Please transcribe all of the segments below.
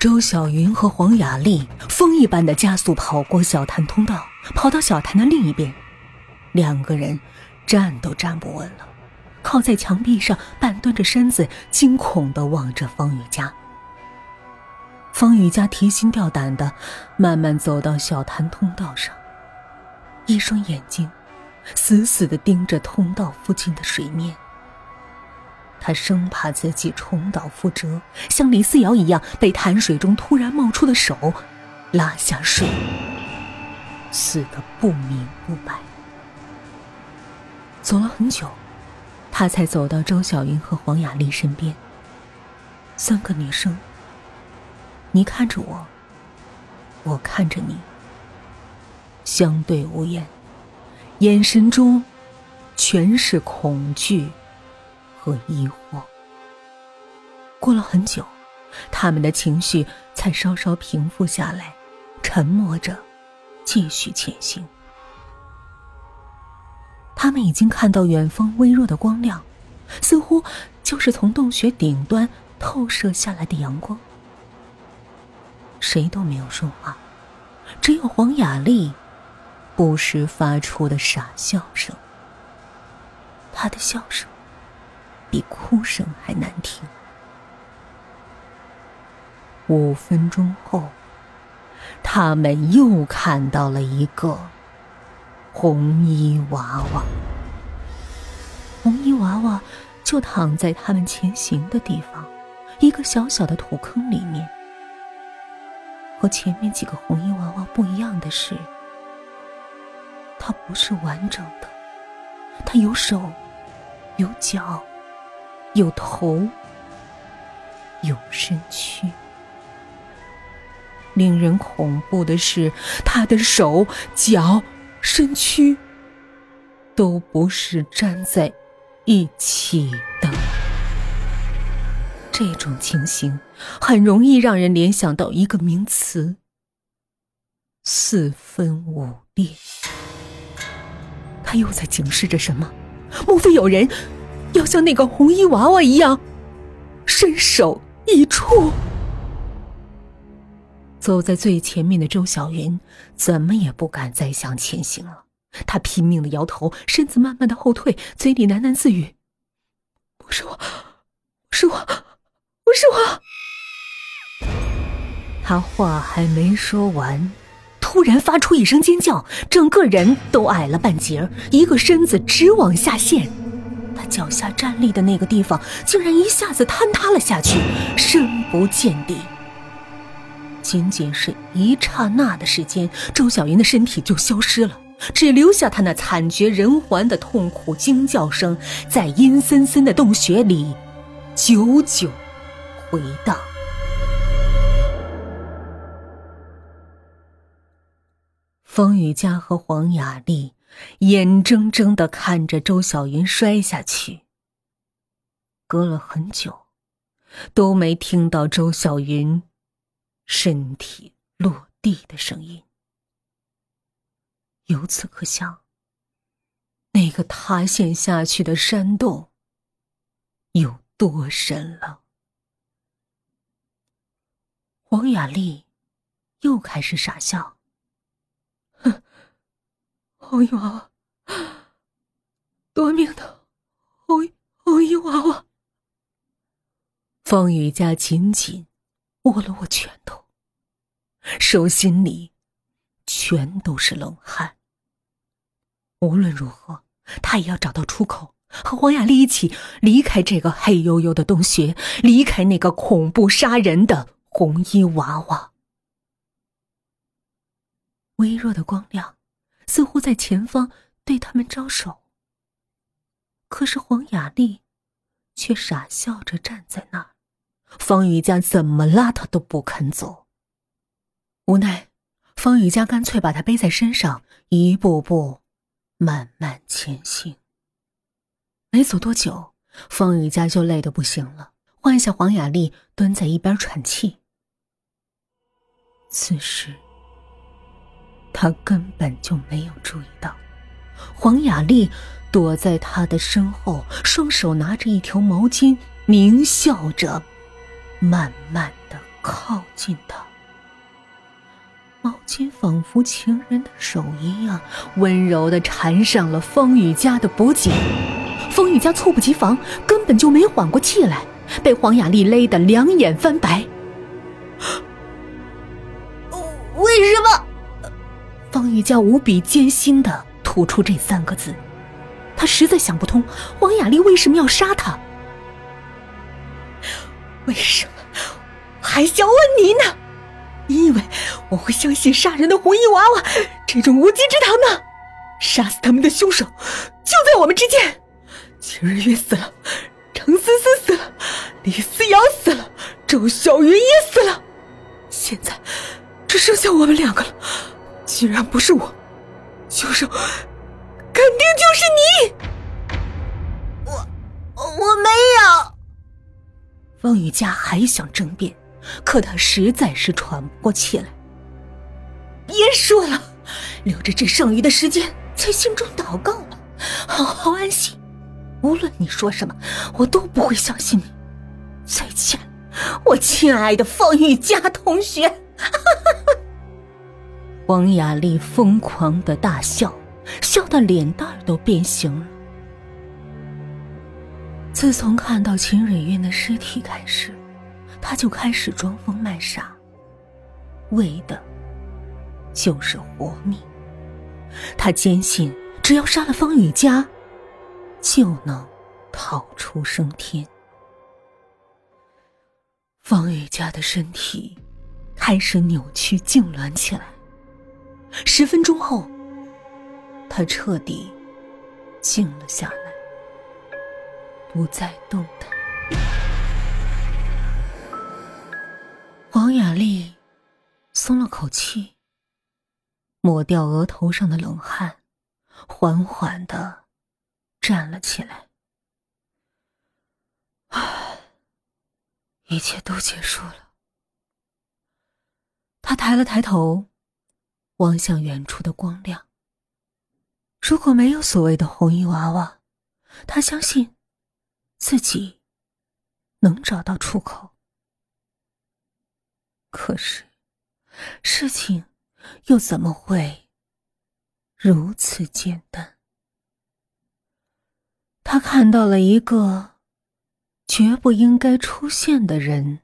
周小云和黄雅丽风一般的加速跑过小潭通道，跑到小潭的另一边。两个人站都站不稳了，靠在墙壁上，半蹲着身子，惊恐的望着方雨佳。方雨佳提心吊胆的慢慢走到小潭通道上，一双眼睛死死的盯着通道附近的水面。他生怕自己重蹈覆辙，像李思瑶一样被潭水中突然冒出的手拉下水，死得不明不白。走了很久，他才走到周小云和黄雅丽身边。三个女生，你看着我，我看着你，相对无言，眼神中全是恐惧。和疑惑。过了很久，他们的情绪才稍稍平复下来，沉默着，继续前行。他们已经看到远方微弱的光亮，似乎就是从洞穴顶端透射下来的阳光。谁都没有说话，只有黄雅丽不时发出的傻笑声。她的笑声。比哭声还难听。五分钟后，他们又看到了一个红衣娃娃。红衣娃娃就躺在他们前行的地方，一个小小的土坑里面。和前面几个红衣娃娃不一样的是，它不是完整的，它有手，有脚。有头，有身躯。令人恐怖的是，他的手、脚、身躯都不是粘在一起的。这种情形很容易让人联想到一个名词：四分五裂。他又在警示着什么？莫非有人？要像那个红衣娃娃一样，身首异处。走在最前面的周小云怎么也不敢再向前行了，她拼命的摇头，身子慢慢的后退，嘴里喃喃自语：“不是我，不是我，不是我。”他话还没说完，突然发出一声尖叫，整个人都矮了半截，一个身子直往下陷。脚下站立的那个地方，竟然一下子坍塌了下去，深不见底。仅仅是一刹那的时间，周小云的身体就消失了，只留下她那惨绝人寰的痛苦惊叫声，在阴森森的洞穴里久久回荡。风雨佳和黄雅丽。眼睁睁的看着周小云摔下去。隔了很久，都没听到周小云身体落地的声音。由此可想，那个塌陷下去的山洞有多深了。黄雅丽又开始傻笑。红衣娃娃，夺命的红衣红衣娃娃。方雨佳紧紧握了握拳头，手心里全都是冷汗。无论如何，他也要找到出口，和黄雅丽一起离开这个黑黝黝的洞穴，离开那个恐怖杀人的红衣娃娃。微弱的光亮。似乎在前方对他们招手，可是黄雅丽却傻笑着站在那儿。方雨佳怎么拉他都不肯走。无奈，方雨佳干脆把他背在身上，一步步慢慢前行。没走多久，方雨佳就累得不行了，换下黄雅丽蹲在一边喘气。此时。他根本就没有注意到，黄雅丽躲在他的身后，双手拿着一条毛巾，狞笑着，慢慢的靠近他。毛巾仿佛情人的手一样，温柔的缠上了方雨佳的脖颈。方雨佳猝不及防，根本就没缓过气来，被黄雅丽勒得两眼翻白。方雨佳无比艰辛的吐出这三个字，他实在想不通王雅丽为什么要杀他。为什么？还想问你呢？你以为我会相信杀人的红衣娃娃这种无稽之谈吗？杀死他们的凶手就在我们之间。秦日月死了，程思思死了，李思瑶死了，周小云也死了，现在只剩下我们两个了。既然不是我，凶手肯定就是你。我我没有。方雨佳还想争辩，可他实在是喘不过气来。别说了，留着这剩余的时间，在心中祷告吧，好好安息。无论你说什么，我都不会相信你。再见，我亲爱的方玉佳同学。哈哈哈王雅丽疯狂的大笑，笑得脸蛋都变形了。自从看到秦蕊韵的尸体开始，他就开始装疯卖傻，为的就是活命。他坚信，只要杀了方雨佳。就能逃出升天。方雨佳的身体开始扭曲痉挛起来。十分钟后，他彻底静了下来，不再动弹。王雅丽松了口气，抹掉额头上的冷汗，缓缓的。站了起来，啊，一切都结束了。他抬了抬头，望向远处的光亮。如果没有所谓的红衣娃娃，他相信自己能找到出口。可是，事情又怎么会如此简单？他看到了一个绝不应该出现的人，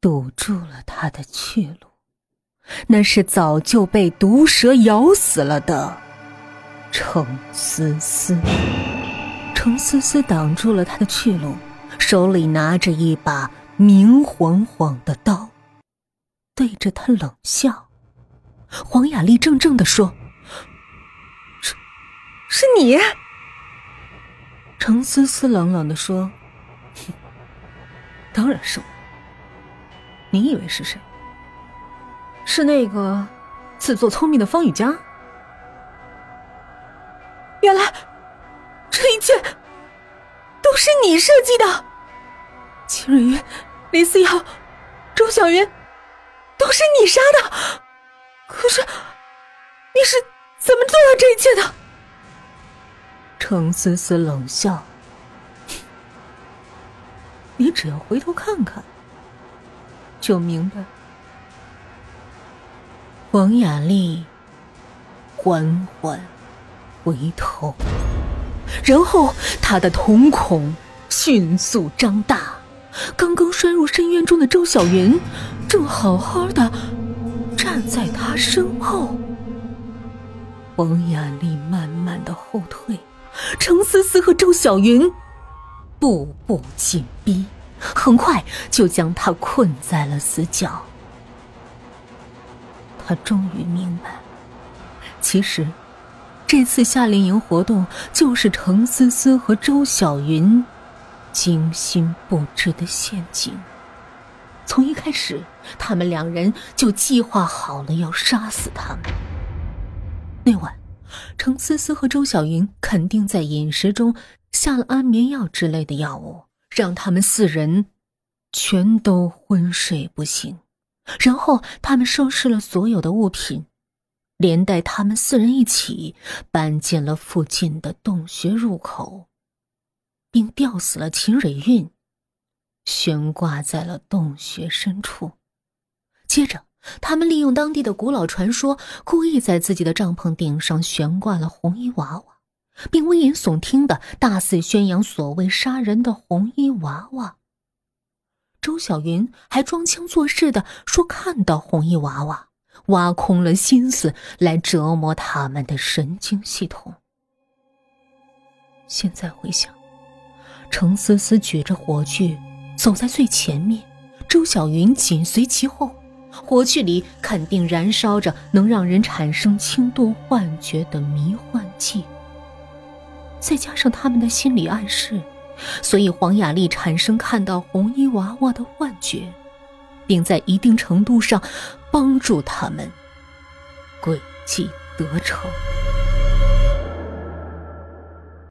堵住了他的去路。那是早就被毒蛇咬死了的程思思。程思思挡住了他的去路，手里拿着一把明晃晃的刀，对着他冷笑。黄雅丽怔怔的说：“是，是你。”程思思冷冷的说：“哼当然是我。你以为是谁？是那个自作聪明的方雨佳？原来这一切都是你设计的。秦瑞云、林思瑶、周小云，都是你杀的。可是你是怎么做到这一切的？”程思思冷笑：“ 你只要回头看看，就明白。”王雅丽缓缓回头，然后她的瞳孔迅速张大。刚刚摔入深渊中的周小云，正好好的站在她身后。王雅丽慢慢的后退。程思思和周小云步步紧逼，很快就将他困在了死角。他终于明白，其实这次夏令营活动就是程思思和周小云精心布置的陷阱。从一开始，他们两人就计划好了要杀死他们。那晚。程思思和周小云肯定在饮食中下了安眠药之类的药物，让他们四人全都昏睡不醒。然后他们收拾了所有的物品，连带他们四人一起搬进了附近的洞穴入口，并吊死了秦蕊韵，悬挂在了洞穴深处。接着，他们利用当地的古老传说，故意在自己的帐篷顶上悬挂了红衣娃娃，并危言耸听的大肆宣扬所谓杀人的红衣娃娃。周小云还装腔作势的说看到红衣娃娃，挖空了心思来折磨他们的神经系统。现在回想，程思思举着火炬走在最前面，周小云紧随其后。火炬里肯定燃烧着能让人产生轻度幻觉的迷幻剂，再加上他们的心理暗示，所以黄雅丽产生看到红衣娃娃的幻觉，并在一定程度上帮助他们诡计得逞。